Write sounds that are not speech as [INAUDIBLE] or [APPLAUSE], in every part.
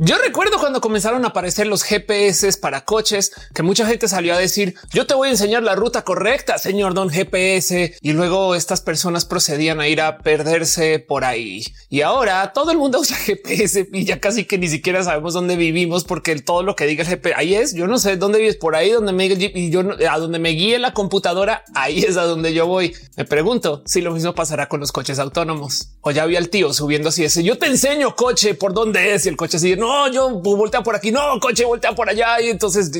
Yo recuerdo cuando comenzaron a aparecer los GPS para coches, que mucha gente salió a decir yo te voy a enseñar la ruta correcta, señor don GPS. Y luego estas personas procedían a ir a perderse por ahí. Y ahora todo el mundo [LAUGHS] usa GPS y ya casi que ni siquiera sabemos dónde vivimos porque todo lo que diga el GPS ahí es. Yo no sé dónde vives por ahí, donde me y yo a donde me guíe la computadora. Ahí es a donde yo voy. Me pregunto si lo mismo pasará con los coches autónomos o ya vi al tío subiendo así ese. Yo te enseño coche por dónde es y el coche así. No, no, yo voltea por aquí, no, coche, voltea por allá. Y entonces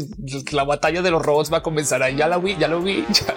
la batalla de los robots va a comenzar ahí. Ya la vi, ya lo vi. [LAUGHS] Ya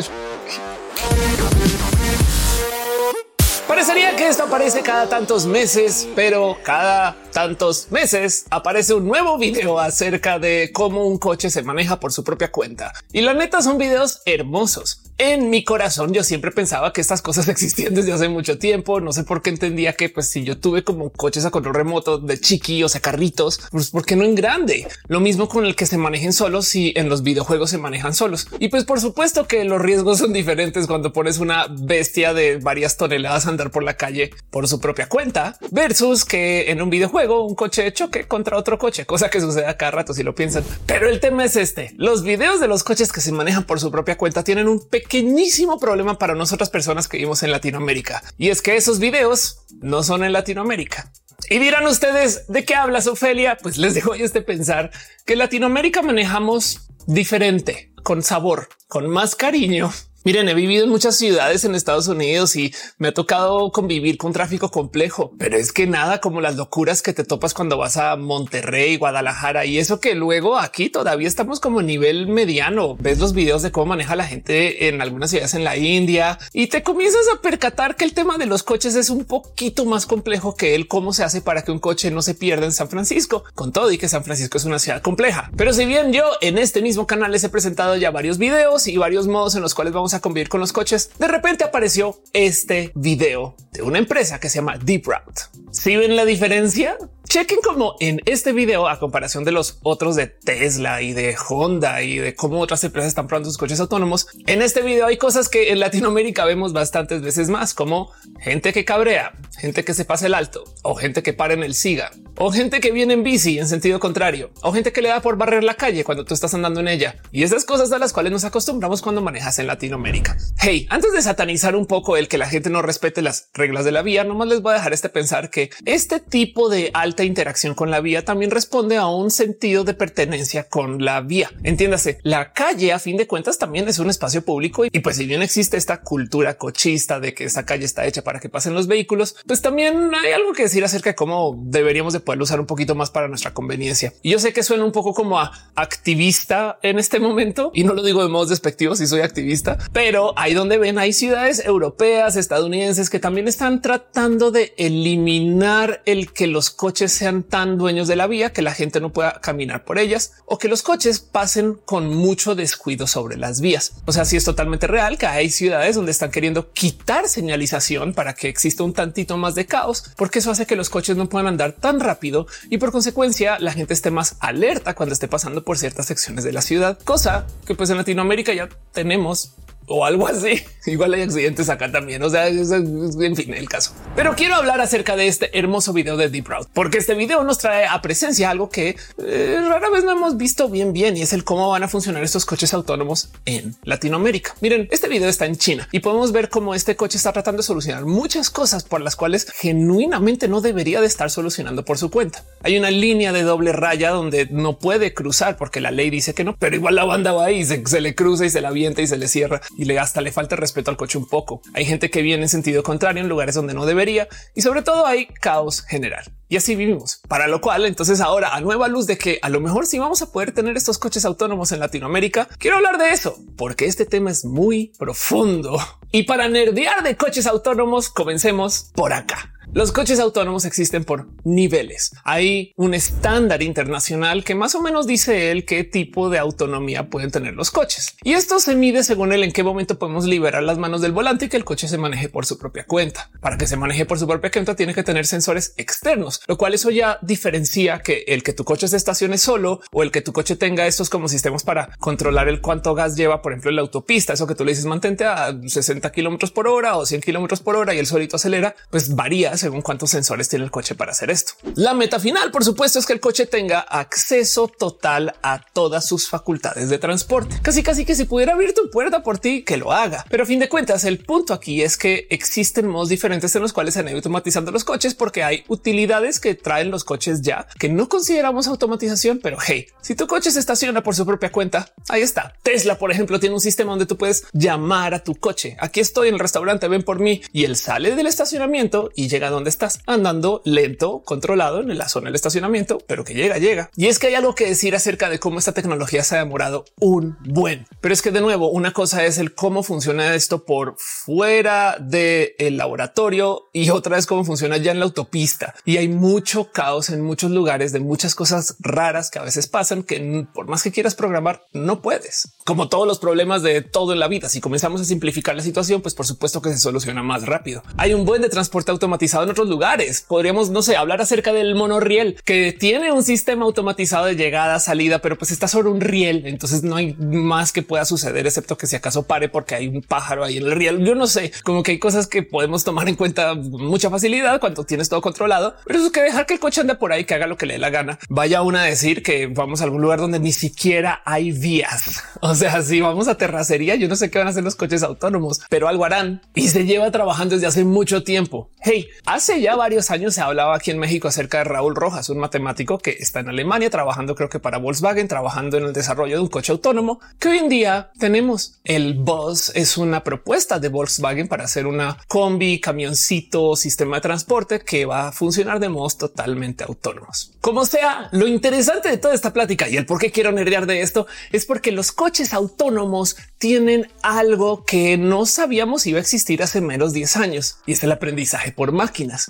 Parecería que esto aparece cada tantos meses, pero cada tantos meses aparece un nuevo video acerca de cómo un coche se maneja por su propia cuenta. Y la neta son videos hermosos en mi corazón yo siempre pensaba que estas cosas [LAUGHS] existían desde hace mucho tiempo. No sé por qué entendía que pues si yo tuve como coches a control remoto de chiqui, o sea, carritos, pues por qué no en grande? Lo mismo con el que se manejen solos si en los videojuegos se manejan solos. Y pues por supuesto que los riesgos son diferentes cuando pones una bestia de varias toneladas a andar por la calle por su propia cuenta versus que en un videojuego un coche choque contra otro coche, cosa que sucede a cada rato si lo piensan. Pero el tema es este. Los videos de los coches que se manejan por su propia cuenta tienen un pequeño pequeñísimo problema para nosotras personas que vivimos en Latinoamérica. Y es que esos videos no son en Latinoamérica. Y dirán ustedes de qué hablas, Ofelia? Pues les dejo este pensar que en Latinoamérica manejamos diferente, con sabor, con más cariño Miren, he vivido en muchas ciudades en Estados Unidos y me ha tocado convivir con tráfico complejo, pero es que nada como las locuras que te topas cuando vas a Monterrey, Guadalajara y eso que luego aquí todavía estamos como nivel mediano. Ves los videos de cómo maneja la gente en algunas ciudades en la India y te comienzas a percatar que el tema de los coches es un poquito más complejo que el cómo se hace para que un coche no se pierda en San Francisco, con todo y que San Francisco es una ciudad compleja. Pero si bien yo en este mismo canal les he presentado ya varios videos y varios modos en los cuales vamos a convivir con los coches, de repente apareció este video de una empresa que se llama Deep Route. Si ven la diferencia, chequen como en este video, a comparación de los otros de Tesla y de Honda y de cómo otras empresas están probando sus coches autónomos. En este video hay cosas que en Latinoamérica vemos bastantes veces más, como gente que cabrea, gente que se pasa el alto o gente que para en el siga o gente que viene en bici en sentido contrario o gente que le da por barrer la calle cuando tú estás andando en ella. Y esas cosas a las cuales nos acostumbramos cuando manejas en Latinoamérica. Hey, antes de satanizar un poco el que la gente no respete las reglas de la vía, nomás les voy a dejar este pensar que este tipo de alta interacción con la vía también responde a un sentido de pertenencia con la vía. Entiéndase, la calle a fin de cuentas también es un espacio público y pues si bien existe esta cultura cochista de que esta calle está hecha para que pasen los vehículos, pues también hay algo que decir acerca de cómo deberíamos de poder usar un poquito más para nuestra conveniencia. Y yo sé que suena un poco como a activista en este momento y no lo digo de modos despectivos si soy activista, pero ahí donde ven hay ciudades europeas, estadounidenses que también están tratando de eliminar el que los coches sean tan dueños de la vía que la gente no pueda caminar por ellas o que los coches pasen con mucho descuido sobre las vías. O sea, si es totalmente real que hay ciudades donde están queriendo quitar señalización para que exista un tantito más de caos, porque eso hace que los coches no puedan andar tan rápido y por consecuencia la gente esté más alerta cuando esté pasando por ciertas secciones de la ciudad, cosa que pues en Latinoamérica ya tenemos o algo así. [LAUGHS] Igual hay accidentes acá también. O sea, es, en fin, el caso. Pero quiero hablar acerca de este hermoso video de Deep Route, porque este video nos trae a presencia algo que eh, rara vez no hemos visto bien, bien y es el cómo van a funcionar estos coches autónomos en Latinoamérica. Miren, este video está en China y podemos ver cómo este coche está tratando de solucionar muchas cosas por las cuales genuinamente no debería de estar solucionando por su cuenta. Hay una línea de doble raya donde no puede cruzar porque la ley dice que no, pero igual la banda va ahí, se, se le cruza y se la avienta y se le cierra y le hasta le falta respeto al coche un poco. Hay gente que viene en sentido contrario en lugares donde no debería y sobre todo hay caos general. Y así vivimos. Para lo cual, entonces ahora a nueva luz de que a lo mejor sí vamos a poder tener estos coches autónomos en Latinoamérica, quiero hablar de eso porque este tema es muy profundo. Y para nerdear de coches autónomos, comencemos por acá. Los coches autónomos existen por niveles. Hay un estándar internacional que más o menos dice él qué tipo de autonomía pueden tener los coches. Y esto se mide según él en qué momento podemos liberar las manos del volante y que el coche se maneje por su propia cuenta. Para que se maneje por su propia cuenta tiene que tener sensores externos, lo cual eso ya diferencia que el que tu coche se estacione solo o el que tu coche tenga estos como sistemas para controlar el cuánto gas lleva, por ejemplo, en la autopista. Eso que tú le dices mantente a 60 kilómetros por hora o 100 kilómetros por hora y el solito acelera, pues varía según cuántos sensores tiene el coche para hacer esto. La meta final, por supuesto, es que el coche tenga acceso total a todas sus facultades de transporte. Casi casi que si pudiera abrir tu puerta por ti, que lo haga. Pero a fin de cuentas, el punto aquí es que existen modos diferentes en los cuales se han ido automatizando los coches porque hay utilidades que traen los coches ya que no consideramos automatización, pero hey, si tu coche se estaciona por su propia cuenta, ahí está. Tesla, por ejemplo, tiene un sistema donde tú puedes llamar a tu coche. Aquí estoy en el restaurante, ven por mí y él sale del estacionamiento y llega a donde estás andando lento, controlado en la zona del estacionamiento, pero que llega, llega. Y es que hay algo que decir acerca de cómo esta tecnología se ha demorado un buen, pero es que de nuevo, una cosa es el cómo funciona esto por fuera del laboratorio y otra es cómo funciona ya en la autopista. Y hay mucho caos en muchos lugares de muchas cosas raras que a veces pasan que por más que quieras programar, no puedes. Como todos los problemas de todo en la vida, si comenzamos a simplificar la situación, pues por supuesto que se soluciona más rápido. Hay un buen de transporte automatizado en otros lugares. Podríamos, no sé, hablar acerca del monorriel que tiene un sistema automatizado de llegada, salida, pero pues está sobre un riel. Entonces no hay más que pueda suceder, excepto que si acaso pare porque hay un pájaro ahí en el riel. Yo no sé, como que hay cosas que podemos tomar en cuenta mucha facilidad cuando tienes todo controlado, pero eso es que dejar que el coche ande por ahí, que haga lo que le dé la gana. Vaya una a decir que vamos a algún lugar donde ni siquiera hay vías. [LAUGHS] O sea, si vamos a terracería, yo no sé qué van a hacer los coches autónomos, pero algo harán y se lleva trabajando desde hace mucho tiempo. Hey, hace ya varios años se hablaba aquí en México acerca de Raúl Rojas, un matemático que está en Alemania trabajando, creo que para Volkswagen, trabajando en el desarrollo de un coche autónomo que hoy en día tenemos. El Bus es una propuesta de Volkswagen para hacer una combi, camioncito, sistema de transporte que va a funcionar de modos totalmente autónomos. Como sea, lo interesante de toda esta plática y el por qué quiero nerdear de esto es porque los coches autónomos tienen algo que no sabíamos iba a existir hace menos 10 años y es el aprendizaje por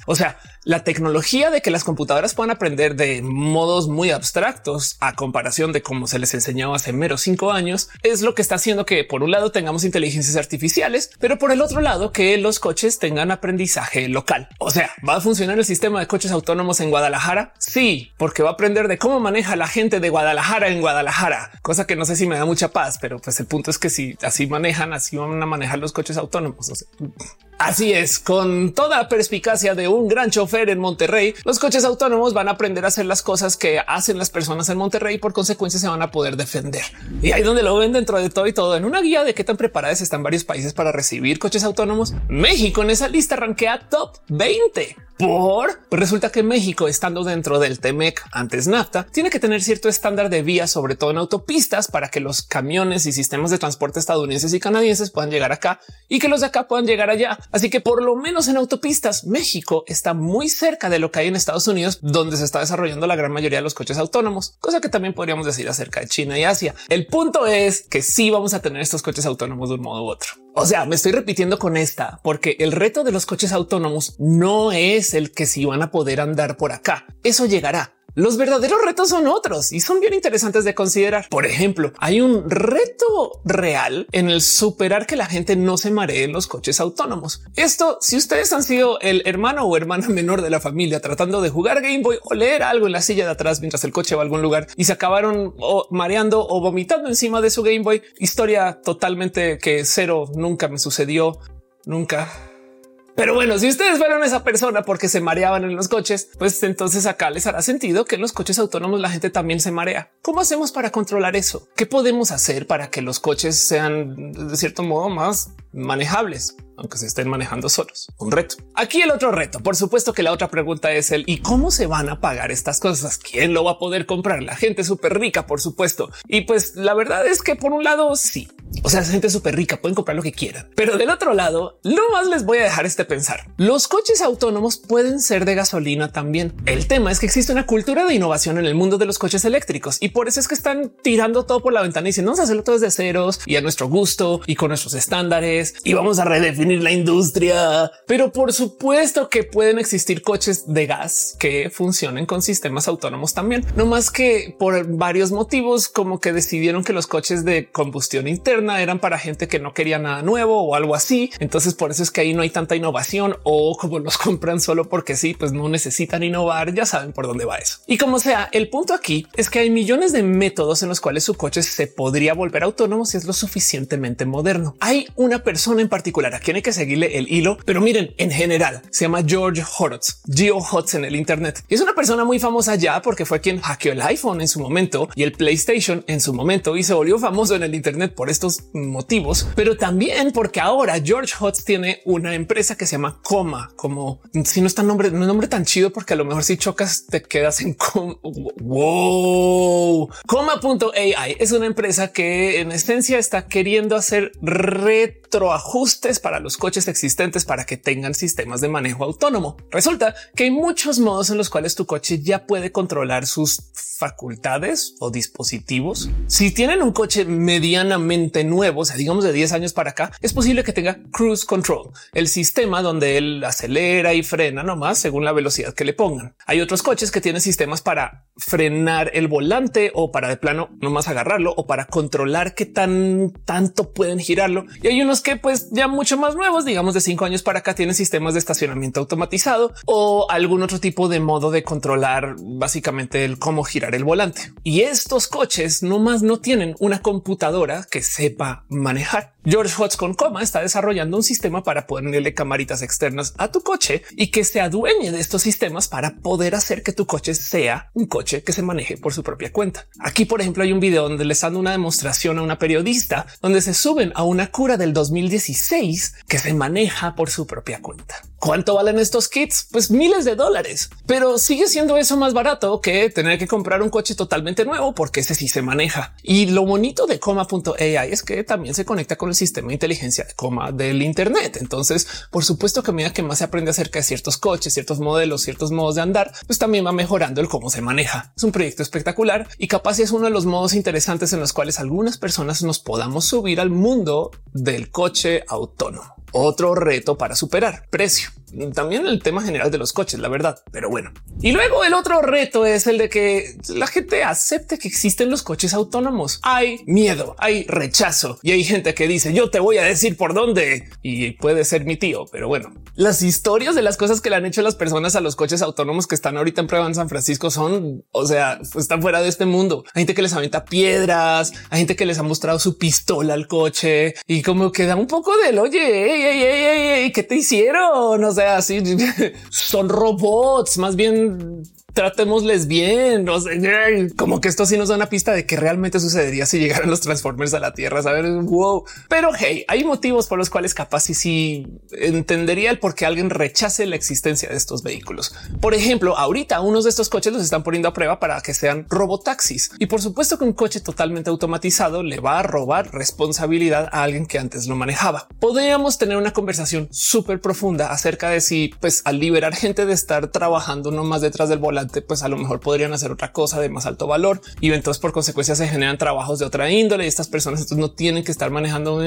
O sea, la tecnología de que las computadoras puedan aprender de modos muy abstractos a comparación de cómo se les enseñaba hace menos cinco años es lo que está haciendo que por un lado tengamos inteligencias artificiales, pero por el otro lado que los coches tengan aprendizaje local. O sea, va a funcionar el sistema de coches autónomos en Guadalajara. Sí, porque va a aprender de cómo maneja la gente de Guadalajara en Guadalajara, cosa que no sé si me da mucha paz, pero pues el punto es que si así manejan, así van a manejar los coches autónomos. Así es, con toda perspicacia de un gran chofer en Monterrey, los coches autónomos van a aprender a hacer las cosas que hacen las personas en Monterrey y por consecuencia se van a poder defender. Y ahí donde lo ven dentro de todo y todo en una guía de qué tan preparadas están varios países para recibir coches autónomos. México en esa lista rankea top 20 por pues resulta que México, estando dentro del Temec antes NAFTA, tiene que tener cierto estándar de vías, sobre todo en autopistas, para que los camiones y sistemas de transporte estadounidenses y canadienses puedan llegar acá y que los de acá puedan llegar allá. Así que por lo menos en autopistas, México está muy cerca de lo que hay en Estados Unidos, donde se está desarrollando la gran mayoría de los coches autónomos, cosa que también podríamos decir acerca de China y Asia. El punto es que sí vamos a tener estos coches autónomos de un modo u otro. O sea, me estoy repitiendo con esta porque el reto de los coches autónomos no es el que si van a poder andar por acá. Eso llegará. Los verdaderos retos son otros y son bien interesantes de considerar. Por ejemplo, hay un reto real en el superar que la gente no se maree en los coches autónomos. Esto, si ustedes han sido el hermano o hermana menor de la familia tratando de jugar Game Boy o leer algo en la silla de atrás mientras el coche va a algún lugar y se acabaron mareando o vomitando encima de su Game Boy, historia totalmente que cero nunca me sucedió, nunca pero bueno, si ustedes fueron esa persona porque se mareaban en los coches, pues entonces acá les hará sentido que en los coches autónomos la gente también se marea. ¿Cómo hacemos para controlar eso? ¿Qué podemos hacer para que los coches sean de cierto modo más manejables? aunque se estén manejando solos. Un reto. Aquí el otro reto. Por supuesto que la otra pregunta es el y cómo se van a pagar estas cosas? ¿Quién lo va a poder comprar? La gente súper rica, por supuesto. Y pues la verdad es que por un lado sí, o sea, es gente súper rica, pueden comprar lo que quieran. Pero del otro lado, no más les voy a dejar este pensar. Los coches autónomos pueden ser de gasolina también. El tema es que existe una cultura de innovación en el mundo de los coches eléctricos y por eso es que están tirando todo por la ventana y diciendo vamos a hacerlo todo desde ceros y a nuestro gusto y con nuestros estándares y vamos a redefinir la industria. Pero por supuesto que pueden existir coches de gas que funcionen con sistemas autónomos también. No más que por varios motivos, como que decidieron que los coches de combustión interna eran para gente que no quería nada nuevo o algo así. Entonces por eso es que ahí no hay tanta innovación o como los [LAUGHS] compran solo porque sí, pues no necesitan innovar. Ya saben por dónde va eso. Y como sea, el punto aquí es que hay millones de métodos en los cuales su coche se podría volver autónomo si es lo suficientemente moderno. Hay una persona en particular a quien hay que seguirle el hilo, pero miren, en general se llama George Horowitz, Geo Hotz en el Internet. Y es una persona muy famosa ya porque fue quien hackeó el iPhone en su momento y el PlayStation en su momento y se volvió famoso en el Internet por estos motivos, pero también porque ahora George Hotz tiene una empresa que se llama Coma, como si no está nombre, no es nombre tan chido porque a lo mejor si chocas te quedas en coma. Wow. Coma.ai es una empresa que en esencia está queriendo hacer retroajustes para los coches existentes para que tengan sistemas de manejo autónomo. Resulta que hay muchos modos en los cuales tu coche ya puede controlar sus facultades o dispositivos. Si tienen un coche medianamente nuevo, o sea, digamos de 10 años para acá, es posible que tenga cruise control, el sistema donde él acelera y frena nomás según la velocidad que le pongan. Hay otros coches que tienen sistemas para frenar el volante o para de plano nomás agarrarlo o para controlar qué tan tanto pueden girarlo. Y hay unos que pues ya mucho más nuevos, digamos de cinco años para acá, tienen sistemas de estacionamiento automatizado o algún otro tipo de modo de controlar básicamente el cómo girar el volante. Y estos coches nomás no tienen una computadora que sepa manejar. George Hotz con coma está desarrollando un sistema para ponerle camaritas externas a tu coche y que se adueñe de estos sistemas para poder hacer que tu coche sea un coche que se maneje por su propia cuenta. Aquí, por ejemplo, hay un video donde les dando una demostración a una periodista donde se suben a una cura del 2016 que se maneja por su propia cuenta. ¿Cuánto valen estos kits? Pues miles de dólares, pero sigue siendo eso más barato que tener que comprar un coche totalmente nuevo porque ese sí se maneja. Y lo bonito de coma.ai es que también se conecta con el sistema de inteligencia de coma del Internet. Entonces, por supuesto que a medida que más se aprende acerca de ciertos coches, ciertos modelos, ciertos modos de andar, pues también va mejorando el cómo se maneja. Es un proyecto espectacular y capaz es uno de los modos interesantes en los cuales algunas personas nos podamos subir al mundo del coche autónomo. Otro reto para superar precio también el tema general de los coches, la verdad, pero bueno. Y luego el otro reto es el de que la gente acepte que existen los coches autónomos. Hay miedo, hay rechazo y hay gente que dice yo te voy a decir por dónde y puede ser mi tío, pero bueno, las historias de las cosas que le han hecho las personas a los coches autónomos que están ahorita en prueba en San Francisco son, o sea, están fuera de este mundo. Hay gente que les avienta piedras, hay gente que les ha mostrado su pistola al coche y como que da un poco del oye, ¿qué te hicieron? O así [LAUGHS] son robots, más bien tratémosles bien. No sé, como que esto sí nos da una pista de que realmente sucedería si llegaran los Transformers a la Tierra. Saber wow, pero hey, hay motivos por los cuales capaz y sí entendería el por qué alguien rechace la existencia de estos vehículos. Por ejemplo, ahorita unos de estos coches los están poniendo a prueba para que sean robotaxis y por supuesto que un coche totalmente automatizado le va a robar responsabilidad a alguien que antes lo manejaba. Podríamos tener una conversación súper profunda acerca de si, pues, al liberar gente de estar trabajando no más detrás del volante pues a lo mejor podrían hacer otra cosa de más alto valor y entonces por consecuencia se generan trabajos de otra índole y estas personas entonces no tienen que estar manejando.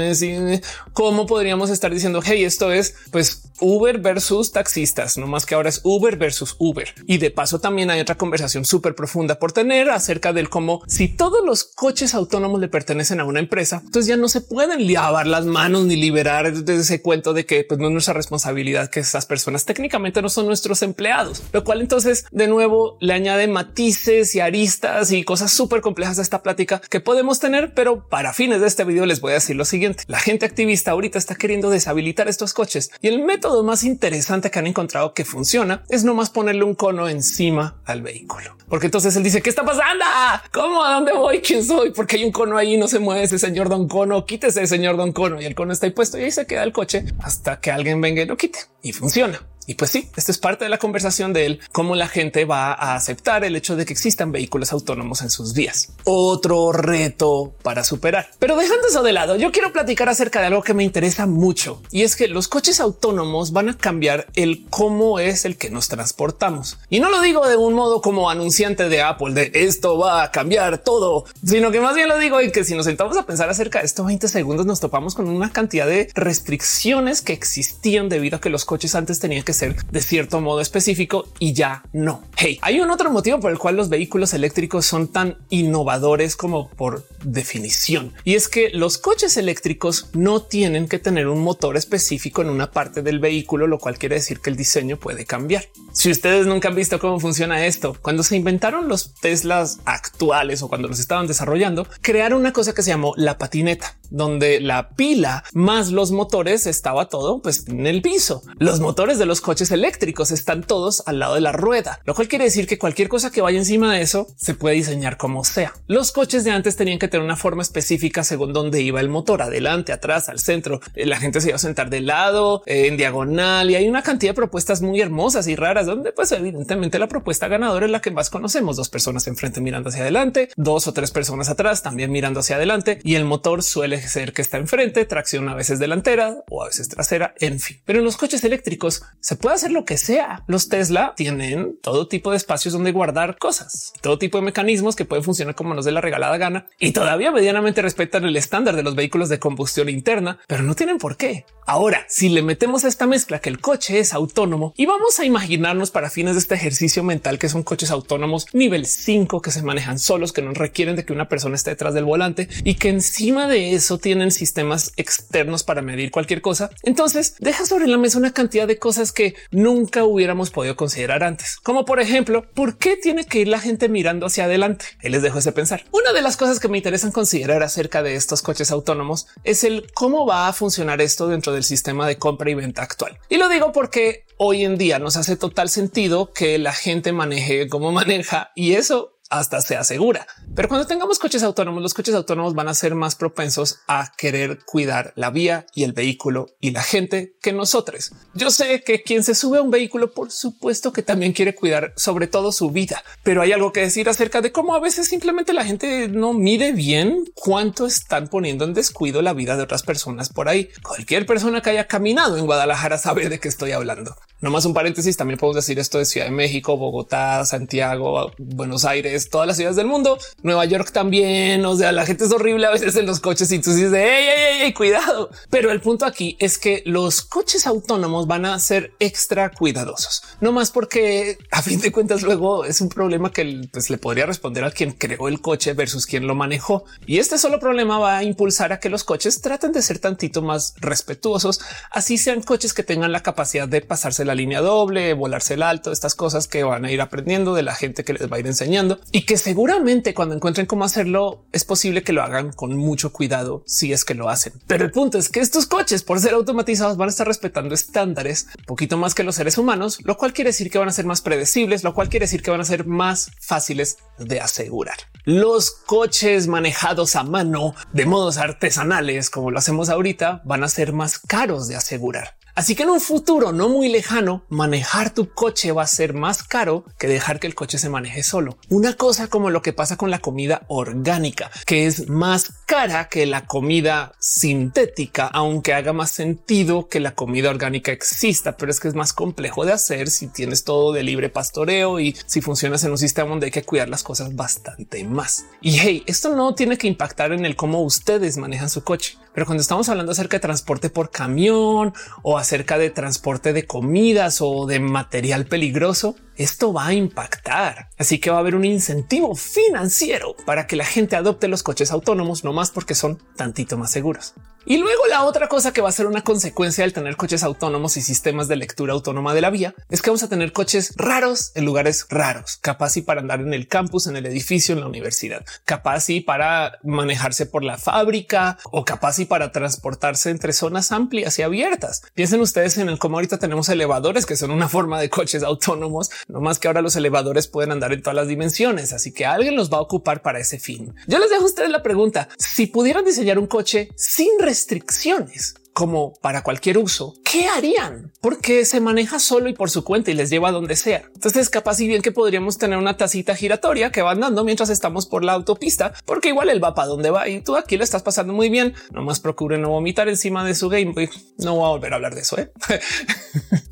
¿Cómo podríamos estar diciendo, hey, esto es pues Uber versus taxistas, no más que ahora es Uber versus Uber. Y de paso también hay otra conversación súper profunda por tener acerca del cómo si todos los coches autónomos le pertenecen a una empresa, entonces ya no se pueden lavar las manos ni liberar de ese cuento de que pues, no es nuestra responsabilidad que esas personas técnicamente no son nuestros empleados, lo cual entonces de nuevo le añade matices y aristas y cosas súper complejas a esta plática que podemos tener, pero para fines de este video les voy a decir lo siguiente. La gente activista ahorita está queriendo deshabilitar estos coches y el método más interesante que han encontrado que funciona es nomás ponerle un cono encima al vehículo. Porque entonces él dice, ¿qué está pasando? ¿Cómo? ¿A dónde voy? ¿Quién soy? Porque hay un cono ahí, no se mueve ese señor Don Cono, quítese señor Don Cono y el cono está ahí puesto y ahí se queda el coche hasta que alguien venga y lo quite y funciona. Y pues sí, esto es parte de la conversación de él, cómo la gente va a aceptar el hecho de que existan vehículos autónomos en sus vías. Otro reto para superar. Pero dejando eso de lado, yo quiero platicar acerca de algo que me interesa mucho y es que los coches autónomos van a cambiar el cómo es el que nos transportamos. Y no lo digo de un modo como anunciante de Apple de esto va a cambiar todo, sino que más bien lo digo y que si nos sentamos a pensar acerca de estos 20 segundos nos topamos con una cantidad de restricciones que existían debido a que los coches antes tenían que ser de cierto modo específico y ya no. Hay un otro motivo por el cual los vehículos eléctricos son tan innovadores como por definición. Y es que los coches eléctricos no tienen que tener un motor específico en una parte del vehículo, lo cual quiere decir que el diseño puede cambiar. Si ustedes nunca han visto cómo funciona esto, cuando se inventaron los Teslas actuales o cuando los estaban desarrollando, crearon una cosa que se llamó la patineta. donde la pila más los motores estaba todo pues en el piso. Los motores de los coches eléctricos están todos al lado de la rueda, lo cual quiere decir que cualquier cosa que vaya encima de eso se puede diseñar como sea. Los coches de antes tenían que tener una forma específica según dónde iba el motor, adelante, atrás, al centro. Eh, la gente se iba a sentar de lado, eh, en diagonal y hay una cantidad de propuestas muy hermosas y raras donde pues evidentemente la propuesta ganadora es la que más conocemos. Dos personas enfrente mirando hacia adelante, dos o tres personas atrás también mirando hacia adelante y el motor suele ser que está enfrente, tracción a veces delantera o a veces trasera, en fin. Pero en los coches eléctricos se puede hacer lo que sea. Los Tesla tienen todo tipo de espacios donde guardar cosas, todo tipo de mecanismos que pueden funcionar como nos dé la regalada gana y todavía medianamente respetan el estándar de los vehículos de combustión interna, pero no tienen por qué. Ahora, si le metemos a esta mezcla que el coche es autónomo y vamos a imaginarnos para fines de este ejercicio mental que son coches autónomos nivel 5 que se manejan solos, que no requieren de que una persona esté detrás del volante y que encima de eso tienen sistemas externos para medir cualquier cosa, entonces deja sobre la mesa una cantidad de cosas que nunca hubiéramos podido considerar antes, como por ejemplo, ¿por qué tiene que ir la gente mirando hacia adelante? Les dejo ese pensar. Una de las cosas que me interesan considerar acerca de estos coches autónomos es el cómo va a funcionar esto dentro del sistema de compra y venta actual. Y lo digo porque hoy en día nos hace total sentido que la gente maneje como [LAUGHS] maneja y eso hasta se asegura. Pero cuando tengamos coches autónomos, los coches autónomos van a ser más propensos a querer cuidar la vía y el vehículo y la gente que nosotros. Yo sé que quien se sube a un vehículo, por supuesto que también quiere cuidar sobre todo su vida, pero hay algo que decir acerca de cómo a veces simplemente la gente no mide bien cuánto están poniendo en descuido la vida de otras personas por ahí. Cualquier persona que haya caminado en Guadalajara sabe de qué estoy hablando. No más un paréntesis, también podemos decir esto de Ciudad de México, Bogotá, Santiago, Buenos Aires, todas las ciudades del mundo, Nueva York también. O sea, la gente es horrible a veces en los coches y tú dices, hey, cuidado. Pero el punto aquí es que los coches autónomos van a ser extra cuidadosos, no más porque a fin de cuentas luego es un problema que pues, le podría responder a quien creó el coche versus quien lo manejó. Y este solo problema va a impulsar a que los coches traten de ser tantito más respetuosos, así sean coches que tengan la capacidad de pasarse la línea doble, volarse el alto, estas cosas que van a ir aprendiendo de la gente que les va a ir enseñando y que seguramente cuando encuentren cómo hacerlo es posible que lo hagan con mucho cuidado si es que lo hacen. Pero el punto es que estos coches por ser automatizados van a estar respetando estándares un poquito más que los seres humanos, lo cual quiere decir que van a ser más predecibles, lo cual quiere decir que van a ser más fáciles de asegurar. Los coches manejados a mano de modos artesanales como lo hacemos ahorita van a ser más caros de asegurar. Así que en un futuro no muy lejano, manejar tu coche va a ser más caro que dejar que el coche se maneje solo. Una cosa como lo que pasa con la comida orgánica, que es más cara que la comida sintética, aunque haga más sentido que la comida orgánica exista, pero es que es más complejo de hacer si tienes todo de libre pastoreo y si funcionas en un sistema donde hay que cuidar las cosas bastante más. Y hey, esto no tiene que impactar en el cómo ustedes manejan su coche. Pero cuando estamos hablando acerca de transporte por camión o acerca de transporte de comidas o de material peligroso, esto va a impactar. Así que va a haber un incentivo financiero para que la gente adopte los coches autónomos, no más porque son tantito más seguros. Y luego la otra cosa que va a ser una consecuencia del tener coches autónomos y sistemas de lectura autónoma de la vía es que vamos a tener coches raros en lugares raros, capaz y para andar en el campus, en el edificio, en la universidad, capaz y para manejarse por la fábrica o capaz y para transportarse entre zonas amplias y abiertas. Piensen ustedes en el cómo ahorita tenemos elevadores que son una forma de coches autónomos, no más que ahora los elevadores pueden andar en todas las dimensiones, así que alguien los va a ocupar para ese fin. Yo les dejo a ustedes la pregunta, si pudieran diseñar un coche sin restricciones como para cualquier uso, ¿qué harían? Porque se maneja solo y por su cuenta y les lleva a donde sea. Entonces capaz y bien que podríamos tener una tacita giratoria que va andando mientras estamos por la autopista, porque igual él va para donde va y tú aquí lo estás pasando muy bien. Nomás procure no vomitar encima de su Game Boy. No voy a volver a hablar de eso. ¿eh? [LAUGHS]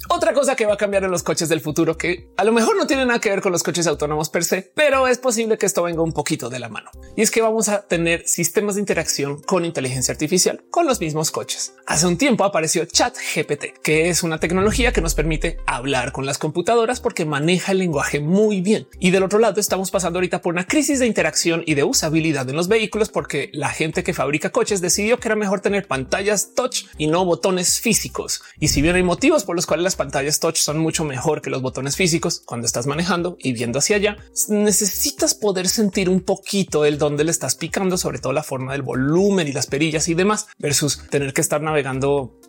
Otra cosa que va a cambiar en los coches del futuro, que a lo mejor no tiene nada que ver con los coches autónomos per se, pero es posible que esto venga un poquito de la mano. Y es que vamos a tener sistemas de interacción con inteligencia artificial con los mismos coches. Hace un tiempo apareció Chat GPT, que es una tecnología que nos permite hablar con las computadoras porque maneja el lenguaje muy bien. Y del otro lado estamos pasando ahorita por una crisis de interacción y de usabilidad en los vehículos porque la gente que fabrica coches decidió que era mejor tener pantallas touch y no botones físicos. Y si bien hay motivos por los cuales las pantallas touch son mucho mejor que los botones físicos cuando estás manejando y viendo hacia allá, necesitas poder sentir un poquito el dónde le estás picando, sobre todo la forma del volumen y las perillas y demás, versus tener que estar navegando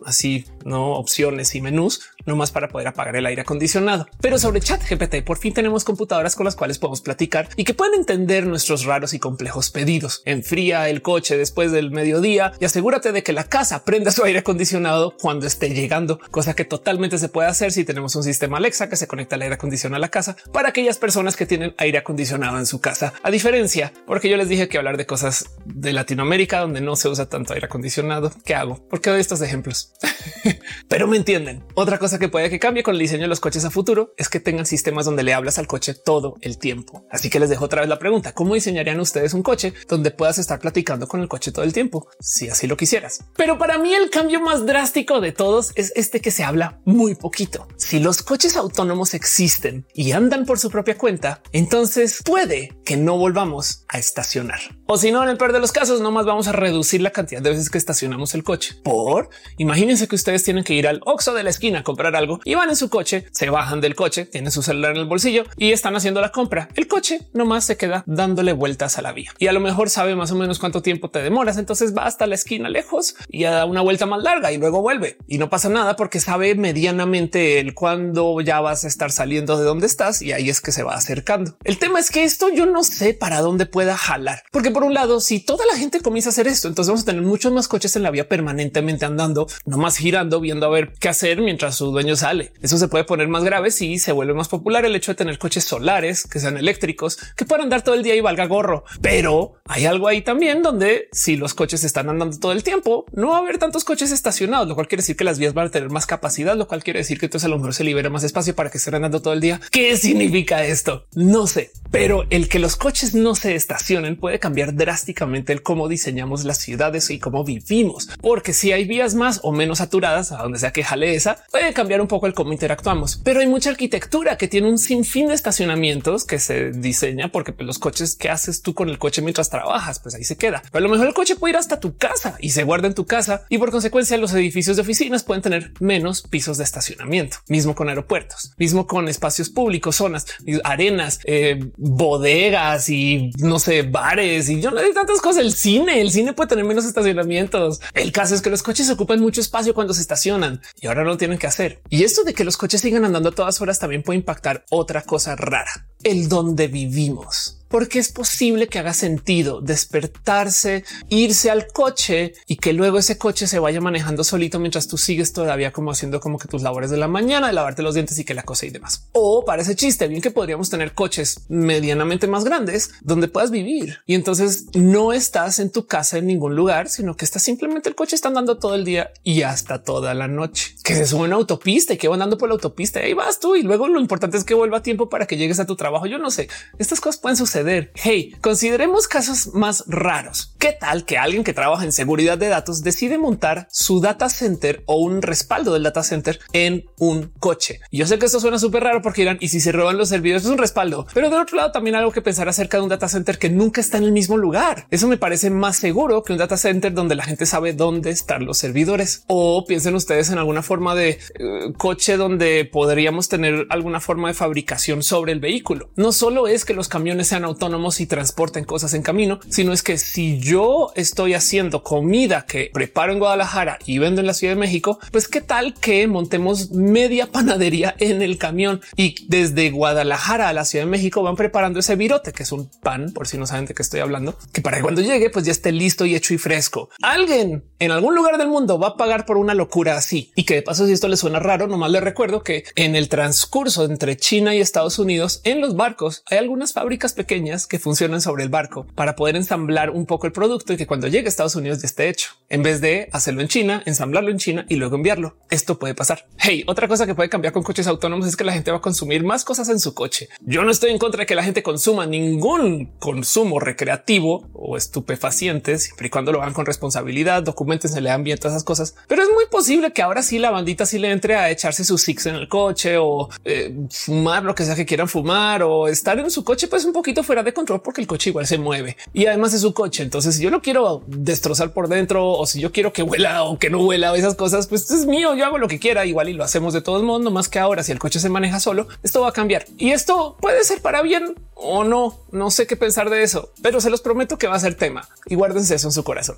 así, no opciones y menús, no más para poder apagar el aire acondicionado. Pero sobre chat GPT, por fin tenemos computadoras con las cuales podemos platicar y que pueden entender nuestros raros y complejos pedidos. Enfría el coche después del mediodía y asegúrate de que la casa prenda su aire acondicionado cuando esté llegando, cosa que totalmente se puede hacer si tenemos un sistema Alexa que se conecta al aire acondicionado a la casa para aquellas personas que tienen aire acondicionado en su casa. A diferencia, porque yo les dije que hablar de cosas de Latinoamérica donde no se usa tanto aire acondicionado. ¿Qué hago? Porque estos ejemplos? [LAUGHS] Pero me entienden. Otra cosa que puede que cambie con el diseño de los coches a futuro es que tengan sistemas donde le hablas al coche todo el tiempo. Así que les dejo otra vez la pregunta. ¿Cómo diseñarían ustedes un coche donde puedas estar platicando con el coche todo el tiempo? Si así lo quisieras. Pero para mí el cambio más drástico de todos es este que se habla muy poquito. Si los coches autónomos existen y andan por su propia cuenta, entonces puede que no volvamos a estacionar. O si no, en el peor de los casos, no más vamos a reducir la cantidad de veces que estacionamos el coche. Imagínense que ustedes tienen que ir al Oxxo de la esquina a comprar algo y van en su coche, se bajan del coche, tienen su celular en el bolsillo y están haciendo la compra. El coche nomás se queda dándole vueltas a la vía y a lo mejor sabe más o menos cuánto tiempo te demoras. Entonces va hasta la esquina lejos y da una vuelta más larga y luego vuelve y no pasa nada porque sabe medianamente el cuándo ya vas a estar saliendo de donde estás y ahí es que se va acercando. El tema es que esto yo no sé para dónde pueda jalar, porque por un lado, si toda la gente comienza a hacer esto, entonces vamos a tener muchos más coches en la vía permanentemente andando, nomás girando, viendo a ver qué hacer mientras su dueño sale. Eso se puede poner más grave si se vuelve más popular el hecho de tener coches solares que sean eléctricos, que puedan andar todo el día y valga gorro. Pero hay algo ahí también donde si los coches están andando todo el tiempo, no va a haber tantos coches estacionados, lo cual quiere decir que las vías van a tener más capacidad, lo cual quiere decir que entonces a lo se libera más espacio para que estén andando todo el día. ¿Qué significa esto? No sé, pero el que los coches no se estacionen puede cambiar drásticamente el cómo diseñamos las ciudades y cómo vivimos, porque si hay más o menos saturadas, a donde sea que jale esa, puede cambiar un poco el cómo interactuamos. Pero hay mucha arquitectura que tiene un sinfín de estacionamientos que se diseña porque pues, los coches que haces tú con el coche mientras trabajas, pues ahí se queda. Pero a lo mejor el coche puede ir hasta tu casa y se guarda en tu casa y por consecuencia los edificios de oficinas pueden tener menos pisos de estacionamiento, mismo con aeropuertos, mismo con espacios públicos, zonas, arenas, eh, bodegas y no sé, bares y yo no hay tantas cosas. El cine, el cine puede tener menos estacionamientos. El caso es que los coches ocupan mucho espacio cuando se estacionan y ahora no lo tienen que hacer. Y esto de que los coches sigan andando a todas horas también puede impactar otra cosa rara, el donde vivimos porque es posible que haga sentido despertarse, irse al coche y que luego ese coche se vaya manejando solito mientras tú sigues todavía como haciendo como que tus labores de la mañana, de lavarte los dientes y que la cosa y demás. O parece chiste, bien que podríamos tener coches medianamente más grandes donde puedas vivir y entonces no estás en tu casa en ningún lugar, sino que está simplemente el coche está andando todo el día y hasta toda la noche. Que se sube una autopista y que va andando por la autopista y ahí vas tú y luego lo importante es que vuelva a tiempo para que llegues a tu trabajo. Yo no sé, estas cosas pueden suceder Hey, consideremos casos más raros. ¿Qué tal que alguien que trabaja en seguridad de datos decide montar su data center o un respaldo del data center en un coche? Yo sé que esto suena súper raro porque dirán, y si se roban los servidores es un respaldo, pero del otro lado también algo que pensar acerca de un data center que nunca está en el mismo lugar. Eso me parece más seguro que un data center donde la gente sabe dónde están los servidores. O piensen ustedes en alguna forma de eh, coche donde podríamos tener alguna forma de fabricación sobre el vehículo. No solo es que los camiones sean autónomos y transporten cosas en camino, sino es que si yo estoy haciendo comida que preparo en Guadalajara y vendo en la Ciudad de México, pues qué tal que montemos media panadería en el camión y desde Guadalajara a la Ciudad de México van preparando ese virote, que es un pan, por si no saben de qué estoy hablando, que para cuando llegue pues ya esté listo y hecho y fresco. Alguien en algún lugar del mundo va a pagar por una locura así y que de paso si esto le suena raro, nomás le recuerdo que en el transcurso entre China y Estados Unidos en los barcos hay algunas fábricas pequeñas que funcionan sobre el barco para poder ensamblar un poco el producto y que cuando llegue a Estados Unidos ya esté hecho en vez de hacerlo en China, ensamblarlo en China y luego enviarlo. Esto puede pasar. Hey, otra cosa que puede cambiar con coches autónomos es que la gente va a consumir más cosas en su coche. Yo no estoy en contra de que la gente consuma ningún consumo recreativo o estupefacientes siempre y cuando lo hagan con responsabilidad, documenten, se lean bien todas esas cosas. Pero es muy posible que ahora sí la bandita sí le entre a echarse sus six en el coche o eh, fumar lo que sea que quieran fumar o estar en su coche pues un poquito fuera de control porque el coche igual se mueve y además es su coche. Entonces, si yo lo quiero destrozar por dentro o si yo quiero que huela o que no huela o esas cosas, pues es mío. Yo hago lo que quiera igual y lo hacemos de todos modos, no más que ahora si el coche se maneja solo, esto va a cambiar y esto puede ser para bien o no. No sé qué pensar de eso, pero se los prometo que va a ser tema y guárdense eso en su corazón.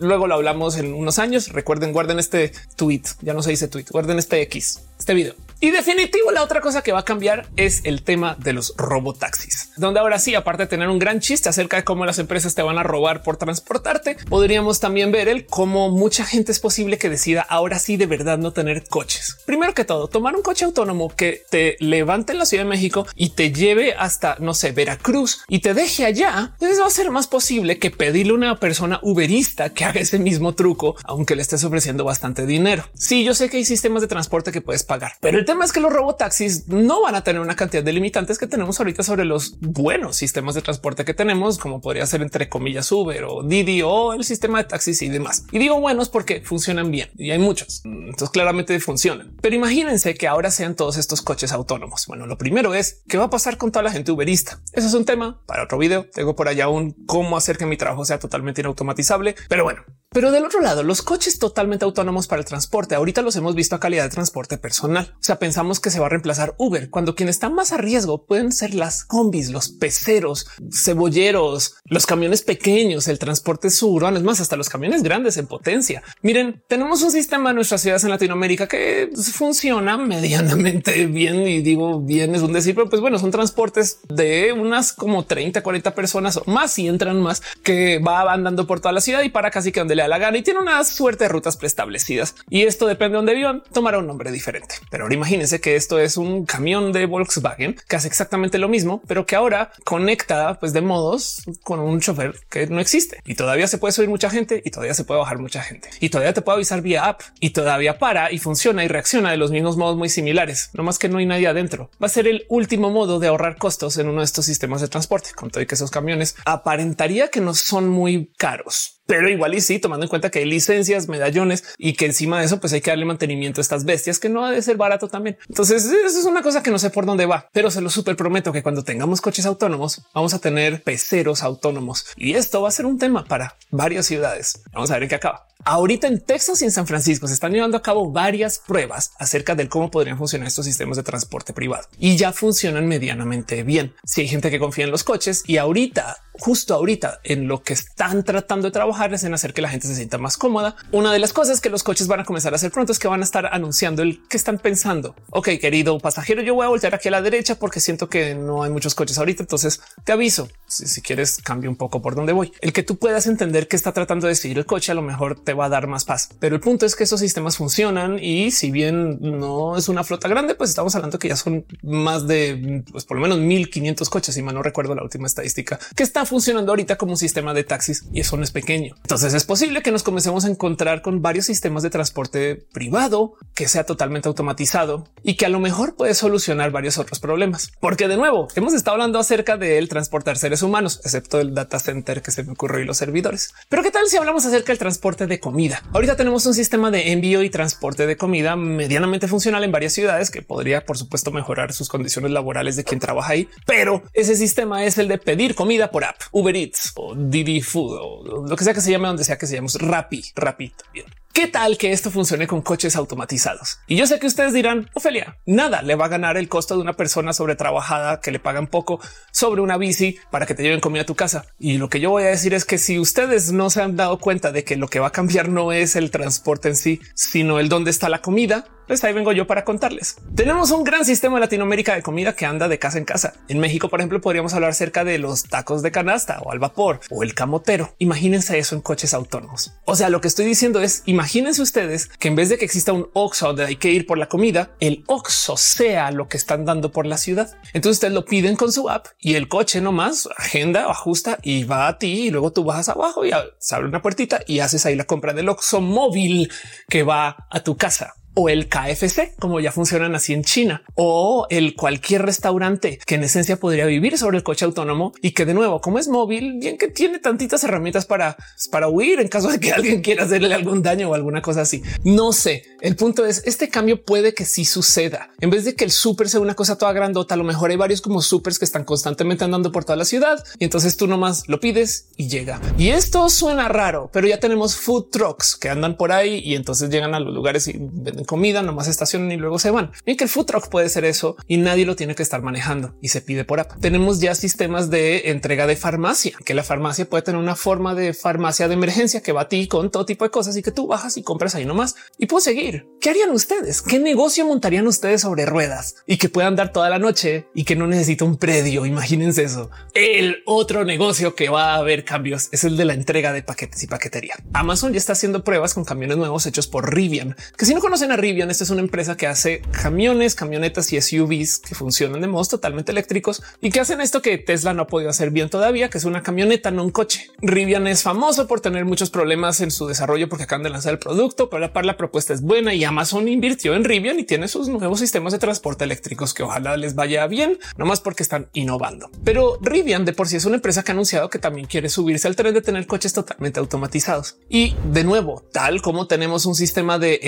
Luego lo hablamos en unos años. Recuerden, guarden este tweet. Ya no se dice tweet, guarden este X, este video. Y definitivo, la otra cosa que va a cambiar es el tema de los robotaxis, donde ahora sí, aparte de tener un gran chiste acerca de cómo las empresas te van a robar por transportarte, podríamos también ver el cómo mucha gente es posible que decida ahora sí de verdad no tener coches. Primero que todo, tomar un coche autónomo que te levante en la Ciudad de México y te lleve hasta, no sé, Veracruz y te deje allá, entonces va a ser más posible que pedirle a una persona uberista que haga ese mismo truco, aunque le estés ofreciendo bastante dinero. Sí, yo sé que hay sistemas de transporte que puedes pagar, pero el tema es que los robotaxis no van a tener una cantidad de limitantes que tenemos ahorita sobre los buenos sistemas de transporte que tenemos, como podría ser entre comillas Uber o Didi o el sistema de taxis y demás. Y digo buenos porque funcionan bien y hay muchos. Entonces claramente funcionan. Pero imagínense que ahora sean todos estos coches autónomos. Bueno, lo primero es qué va a pasar con toda la gente uberista. Eso es un tema para otro video. Tengo por allá un cómo hacer que mi trabajo sea totalmente inautomatizable. Pero bueno, pero del otro lado, los coches totalmente autónomos para el transporte, ahorita los hemos visto a calidad de transporte personal. O sea, pensamos que se va a reemplazar Uber, cuando quien está más a riesgo pueden ser las combis, los peceros, cebolleros, los camiones pequeños, el transporte suburbano, es más, hasta los camiones grandes en potencia. Miren, tenemos un sistema en nuestras ciudades en Latinoamérica que funciona medianamente bien y digo bien es un decir, pero pues bueno, son transportes de unas como 30, 40 personas o más y entran más que va andando por toda la ciudad y para casi que donde le la gana y tiene una suerte de rutas preestablecidas. Y esto depende de dónde vivan, tomará un nombre diferente. Pero ahora imagínense que esto es un camión de Volkswagen que hace exactamente lo mismo, pero que ahora conecta pues de modos con un chofer que no existe. Y todavía se puede subir mucha gente y todavía se puede bajar mucha gente. Y todavía te puede avisar vía app y todavía para y funciona y reacciona de los mismos modos muy similares, no más que no hay nadie adentro. Va a ser el último modo de ahorrar costos en uno de estos sistemas de transporte, con todo y que esos camiones aparentaría que no son muy caros pero igual y sí, tomando en cuenta que hay licencias, medallones y que encima de eso, pues hay que darle mantenimiento a estas bestias que no ha de ser barato también. Entonces, eso es una cosa que no sé por dónde va, pero se lo súper prometo que cuando tengamos coches autónomos, vamos a tener peceros autónomos y esto va a ser un tema para varias ciudades. Vamos a ver en qué acaba. Ahorita en Texas y en San Francisco se están llevando a cabo varias pruebas acerca de cómo podrían funcionar estos sistemas de transporte privado y ya funcionan medianamente bien. Si hay gente que confía en los coches y ahorita, justo ahorita, en lo que están tratando de trabajar es en hacer que la gente se sienta más cómoda. Una de las cosas que los coches van a comenzar a hacer pronto es que van a estar anunciando el que están pensando. Ok, querido pasajero, yo voy a voltear aquí a la derecha porque siento que no hay muchos coches ahorita. Entonces te aviso si, si quieres cambio un poco por dónde voy. El que tú puedas entender que está tratando de decidir el coche a lo mejor te va a dar más paz. Pero el punto es que esos sistemas funcionan y si bien no es una flota grande, pues estamos hablando que ya son más de pues por lo menos 1500 coches. Y mal no recuerdo la última estadística que está funcionando ahorita como un sistema de taxis y eso no es pequeño. Entonces es posible que nos comencemos a encontrar con varios sistemas de transporte privado que sea totalmente automatizado y que a lo mejor puede solucionar varios otros problemas. Porque de nuevo hemos estado hablando acerca de el transportar seres humanos, excepto el data center que se me ocurrió y los servidores. Pero qué tal si hablamos acerca del transporte de comida? Ahorita tenemos un sistema de envío y transporte de comida medianamente funcional en varias ciudades que podría, por supuesto, mejorar sus condiciones laborales de quien trabaja ahí. Pero ese sistema es el de pedir comida por app, Uber Eats o Didi Food o lo que sea que se llame, donde sea que se llame Rappi, Rappi también. ¿Qué tal que esto funcione con coches automatizados? Y yo sé que ustedes dirán, Ofelia, nada le va a ganar el costo de una persona sobre trabajada que le pagan poco sobre una bici para que te lleven comida a tu casa. Y lo que yo voy a decir es que si ustedes no se han dado cuenta de que lo que va a cambiar no es el transporte en sí, sino el dónde está la comida, pues ahí vengo yo para contarles. Tenemos un gran sistema en Latinoamérica de comida que anda de casa en casa. En México, por ejemplo, podríamos hablar acerca de los tacos de canasta o al vapor o el camotero. Imagínense eso en coches autónomos. O sea, lo que estoy diciendo es imagínense ustedes que en vez de que exista un Oxxo donde hay que ir por la comida, el Oxxo sea lo que están dando por la ciudad. Entonces ustedes lo piden con su app y el coche nomás agenda, ajusta y va a ti y luego tú bajas abajo y se abre una puertita y haces ahí la compra del Oxxo móvil que va a tu casa. O el KFC, como ya funcionan así en China, o el cualquier restaurante que en esencia podría vivir sobre el coche autónomo y que de nuevo, como es móvil, bien que tiene tantitas herramientas para, para huir en caso de que [LAUGHS] alguien quiera hacerle algún daño o alguna cosa así. No sé. El punto es este cambio puede que sí suceda en vez de que el súper sea una cosa toda grandota. A lo mejor hay varios como supers que están constantemente andando por toda la ciudad y entonces tú nomás lo pides y llega. Y esto suena raro, pero ya tenemos food trucks que andan por ahí y entonces llegan a los lugares y venden comida, nomás estacionan y luego se van. Bien que el food truck puede ser eso y nadie lo tiene que estar manejando y se pide por app. Tenemos ya sistemas de entrega de farmacia, que la farmacia puede tener una forma de farmacia de emergencia que va a ti con todo tipo de cosas y que tú bajas y compras ahí nomás y puedo seguir. ¿Qué harían ustedes? ¿Qué negocio montarían ustedes sobre ruedas y que puedan dar toda la noche y que no necesita un predio? Imagínense eso. El otro negocio que va a haber cambios es el de la entrega de paquetes y paquetería. Amazon ya está haciendo pruebas con camiones nuevos hechos por Rivian, que si no conocen a Rivian, esta es una empresa que hace camiones, camionetas y SUVs que funcionan de modos totalmente eléctricos y que hacen esto que Tesla no ha podido hacer bien todavía, que es una camioneta, no un coche. Rivian es famoso por tener muchos problemas en su desarrollo porque acaban de lanzar el producto, pero la par la propuesta es buena y Amazon invirtió en Rivian y tiene sus nuevos sistemas de transporte eléctricos que ojalá les vaya bien, no más porque están innovando. Pero Rivian de por sí es una empresa que ha anunciado que también quiere subirse al tren de tener coches totalmente automatizados. Y de nuevo, tal como tenemos un sistema de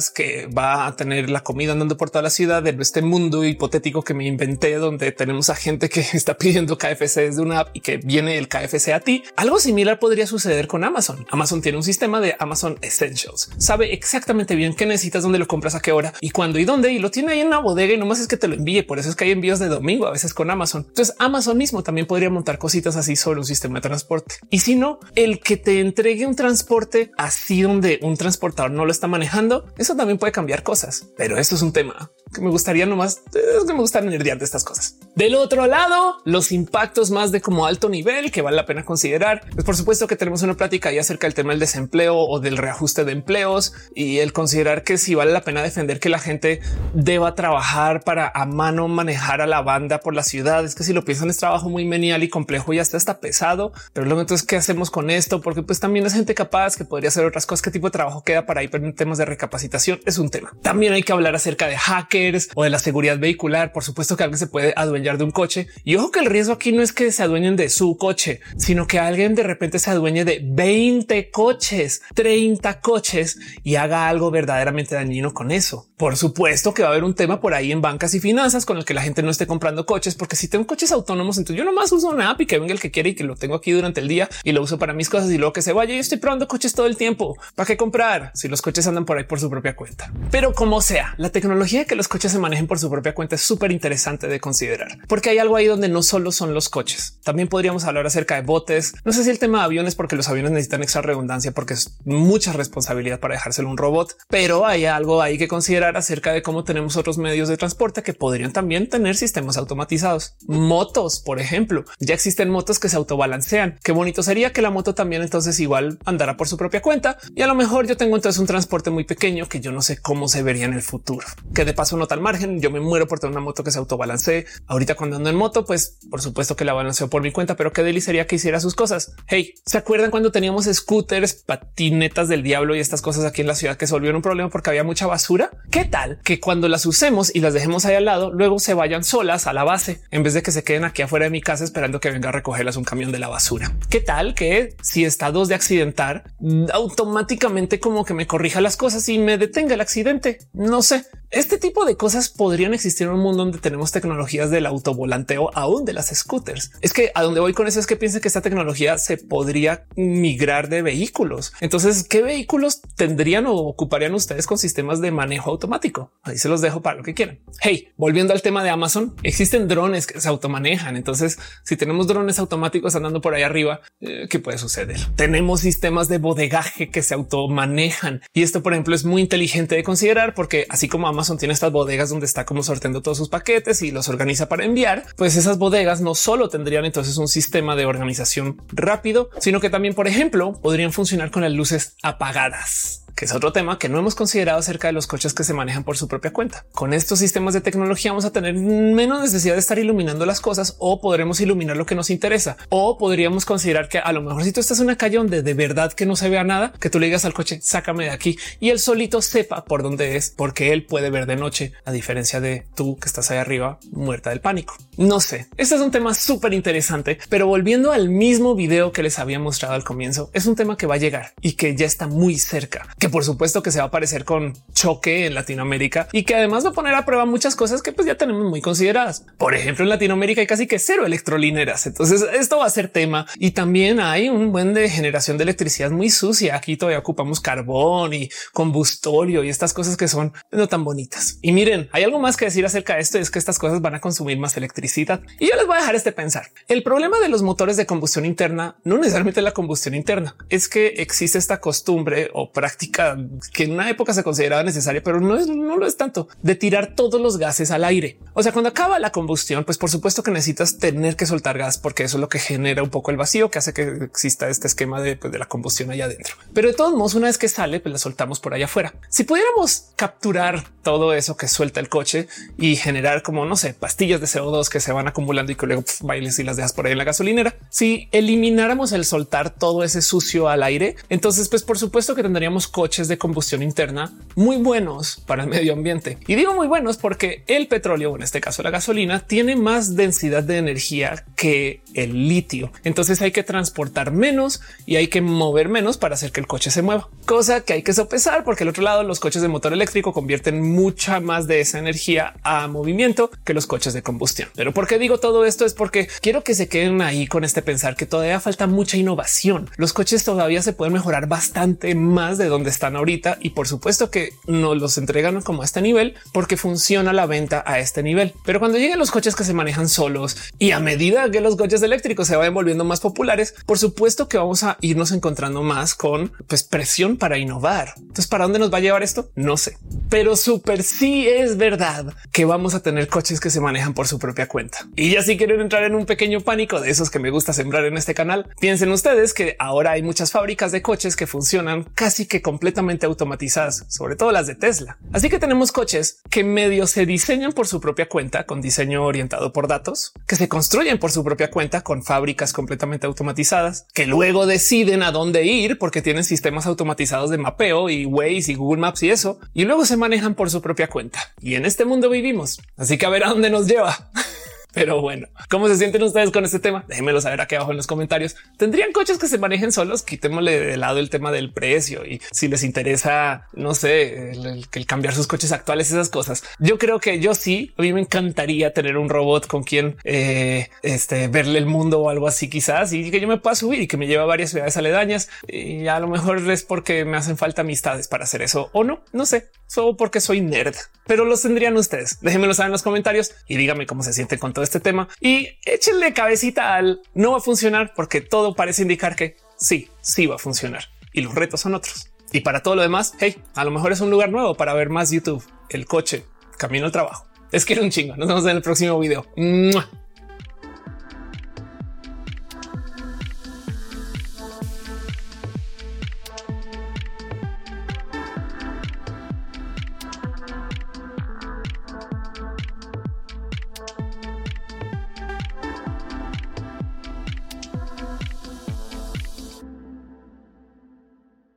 que va a tener la comida andando por toda la ciudad de este mundo hipotético que me inventé, donde tenemos a gente que [LAUGHS] está pidiendo KFC desde una app y que viene el KFC a ti. Algo similar podría suceder con Amazon. Amazon tiene un sistema de Amazon Essentials. Sabe exactamente bien qué necesitas, dónde lo compras, a qué hora y cuándo y dónde. Y lo tiene ahí en una bodega y no más es que te lo envíe. Por eso es que hay envíos de domingo a veces con Amazon. Entonces Amazon mismo también podría montar cositas así sobre un sistema de transporte. Y si no, el que te entregue un transporte así donde un transportador no lo está manejando, eso también puede cambiar cosas. Pero esto es un tema que me gustaría nomás, es que me gusta nerdear de estas cosas. Del otro lado, los impactos más de como alto nivel que vale la pena considerar. Pues por supuesto que tenemos una plática ahí acerca del tema del desempleo o del reajuste de empleos y el considerar que si vale la pena defender que la gente deba trabajar para a mano manejar a la banda por la ciudad. Es que si lo piensan es trabajo muy menial y complejo y hasta está pesado. Pero luego entonces qué hacemos con esto? Porque pues también es gente capaz que podría hacer otras cosas. ¿Qué tipo de trabajo queda para ahí? Pero en temas de recapacitación es un tema. También hay que hablar acerca de hackers o de la seguridad vehicular. Por supuesto que alguien se puede adueñar de un coche y ojo que el riesgo aquí no es que se adueñen de su coche, sino que alguien de repente se adueñe de 20 coches, 30 coches y haga algo verdaderamente dañino con eso. Por supuesto que va a haber un tema por ahí en bancas y finanzas con el que la gente no esté comprando coches, porque si tengo coches autónomos, entonces yo nomás uso una app y que venga el que quiere y que lo tengo aquí durante el día y lo uso para mis cosas y luego que se vaya. Yo estoy probando coches todo el tiempo. ¿Para qué comprar si los coches andan por ahí por su propia cuenta? Pero como sea, la tecnología que los coches se manejen por su propia cuenta es súper interesante de considerar, porque hay algo ahí donde no solo son los coches. También podríamos hablar acerca de botes. No sé si el tema de aviones, porque los aviones necesitan extra redundancia, porque es mucha responsabilidad para dejárselo un robot, pero hay algo ahí que considerar acerca de cómo tenemos otros medios de transporte que podrían también tener sistemas automatizados. Motos, por ejemplo, ya existen motos que se autobalancean. Qué bonito sería que la moto también entonces igual andara por su propia cuenta y a lo mejor yo tengo entonces un transporte muy pequeño que yo no sé cómo se vería en el futuro, que de paso no tal margen. Yo me muero por tener una moto que se autobalancee. Ahorita cuando ando en moto, pues por supuesto que la balanceo por mi cuenta, pero qué delicia sería que hiciera sus cosas. Hey, ¿se acuerdan cuando teníamos scooters, patinetas del diablo y estas cosas aquí en la ciudad que se volvieron un problema porque había mucha basura? ¿Qué tal que cuando las usemos y las dejemos ahí al lado, luego se vayan solas a la base en vez de que se queden aquí afuera de mi casa esperando que venga a recogerlas un camión de la basura? ¿Qué tal que si está dos de accidentar, automáticamente como que me corrija las cosas y me detenga el accidente? No sé. Este tipo de cosas podrían existir en un mundo donde tenemos tecnologías del autovolanteo aún de las scooters. Es que a donde voy con eso es que piense que esta tecnología se podría migrar de vehículos. Entonces, ¿qué vehículos tendrían o ocuparían ustedes con sistemas de manejo automático? Ahí se los dejo para lo que quieran. Hey, volviendo al tema de Amazon, existen drones que se automanejan. Entonces, si tenemos drones automáticos andando por ahí arriba, eh, ¿qué puede suceder? Tenemos sistemas de bodegaje que se automanejan y esto, por ejemplo, es muy inteligente de considerar porque así como Amazon Amazon tiene estas bodegas donde está como sorteando todos sus paquetes y los organiza para enviar, pues esas bodegas no solo tendrían entonces un sistema de organización rápido, sino que también, por ejemplo, podrían funcionar con las luces apagadas. Que es otro tema que no hemos considerado acerca de los coches que se manejan por su propia cuenta. Con estos sistemas de tecnología vamos a tener menos necesidad de estar iluminando las cosas o podremos iluminar lo que nos interesa o podríamos considerar que a lo mejor si tú estás en una calle donde de verdad que no se vea nada, que tú le digas al coche, sácame de aquí y él solito sepa por dónde es, porque él puede ver de noche, a diferencia de tú que estás ahí arriba muerta del pánico. No sé, este es un tema súper interesante, pero volviendo al mismo video que les había mostrado al comienzo, es un tema que va a llegar y que ya está muy cerca, que por supuesto que se va a aparecer con choque en Latinoamérica y que además va a poner a prueba muchas cosas que pues ya tenemos muy consideradas. Por ejemplo, en Latinoamérica hay casi que cero electrolineras. Entonces esto va a ser tema y también hay un buen de generación de electricidad muy sucia. Aquí todavía ocupamos carbón y combustorio y estas cosas que son no tan bonitas. Y miren, hay algo más que decir acerca de esto es que estas cosas van a consumir más electricidad y yo les voy a dejar este pensar. El problema de los motores de combustión interna no necesariamente la combustión interna es que existe esta costumbre o práctica que en una época se consideraba necesaria, pero no es, no lo es tanto de tirar todos los gases al aire. O sea, cuando acaba la combustión, pues por supuesto que necesitas tener que soltar gas porque eso es lo que genera un poco el vacío que hace que exista este esquema de, pues, de la combustión allá adentro. Pero de todos modos, una vez que sale, pues la soltamos por allá afuera. Si pudiéramos capturar todo eso que suelta el coche y generar como no sé, pastillas de CO2 que se van acumulando y que luego bailes y las dejas por ahí en la gasolinera. Si elimináramos el soltar todo ese sucio al aire, entonces pues por supuesto que tendríamos coches de combustión interna muy buenos para el medio ambiente. Y digo muy buenos porque el petróleo, en este caso la gasolina, tiene más densidad de energía que el litio. Entonces hay que transportar menos y hay que mover menos para hacer que el coche se mueva, cosa que hay que sopesar porque el otro lado los coches de motor eléctrico convierten mucha más de esa energía a movimiento que los coches de combustión. Pero por qué digo todo esto es porque quiero que se queden ahí con este pensar que todavía falta mucha innovación. Los coches todavía se pueden mejorar bastante más de donde están ahorita y por supuesto que no los entregan como a este nivel porque funciona la venta a este nivel. Pero cuando lleguen los coches que se manejan solos y a medida que los coches eléctricos se vayan volviendo más populares, por supuesto que vamos a irnos encontrando más con pues, presión para innovar. Entonces, ¿para dónde nos va a llevar esto? No sé, pero súper sí es verdad que vamos a tener coches que se manejan por su propia cuenta. Y ya si quieren entrar en un pequeño pánico de esos que me gusta sembrar en este canal, piensen ustedes que ahora hay muchas fábricas de coches que funcionan casi que completamente automatizadas, sobre todo las de Tesla. Así que tenemos coches que medio se diseñan por su propia cuenta con diseño orientado por datos, que se construyen por su propia cuenta con fábricas completamente automatizadas, que luego deciden a dónde ir porque tienen sistemas automatizados de mapeo y Waze y Google Maps y eso, y luego se manejan por su propia cuenta. Y en este mundo vivimos. Así que a ver a dónde nos lleva. [LAUGHS] Pero bueno, ¿cómo se sienten ustedes con este tema? Déjenmelo saber aquí abajo en los comentarios. ¿Tendrían coches que se manejen solos? Quitémosle de lado el tema del precio y si les interesa, no sé, el, el, cambiar sus coches actuales, esas cosas. Yo creo que yo sí, a mí me encantaría tener un robot con quien eh, este, verle el mundo o algo así quizás y que yo me pueda subir y que me lleve a varias ciudades aledañas. Y a lo mejor es porque me hacen falta amistades para hacer eso o no, no sé, solo porque soy nerd, pero los tendrían ustedes. Déjenmelo saber en los comentarios y díganme cómo se sienten con todo este tema y échenle cabecita al no va a funcionar porque todo parece indicar que sí, sí va a funcionar y los retos son otros. Y para todo lo demás, hey, a lo mejor es un lugar nuevo para ver más YouTube, el coche, camino al trabajo. Es que era un chingo. Nos vemos en el próximo video.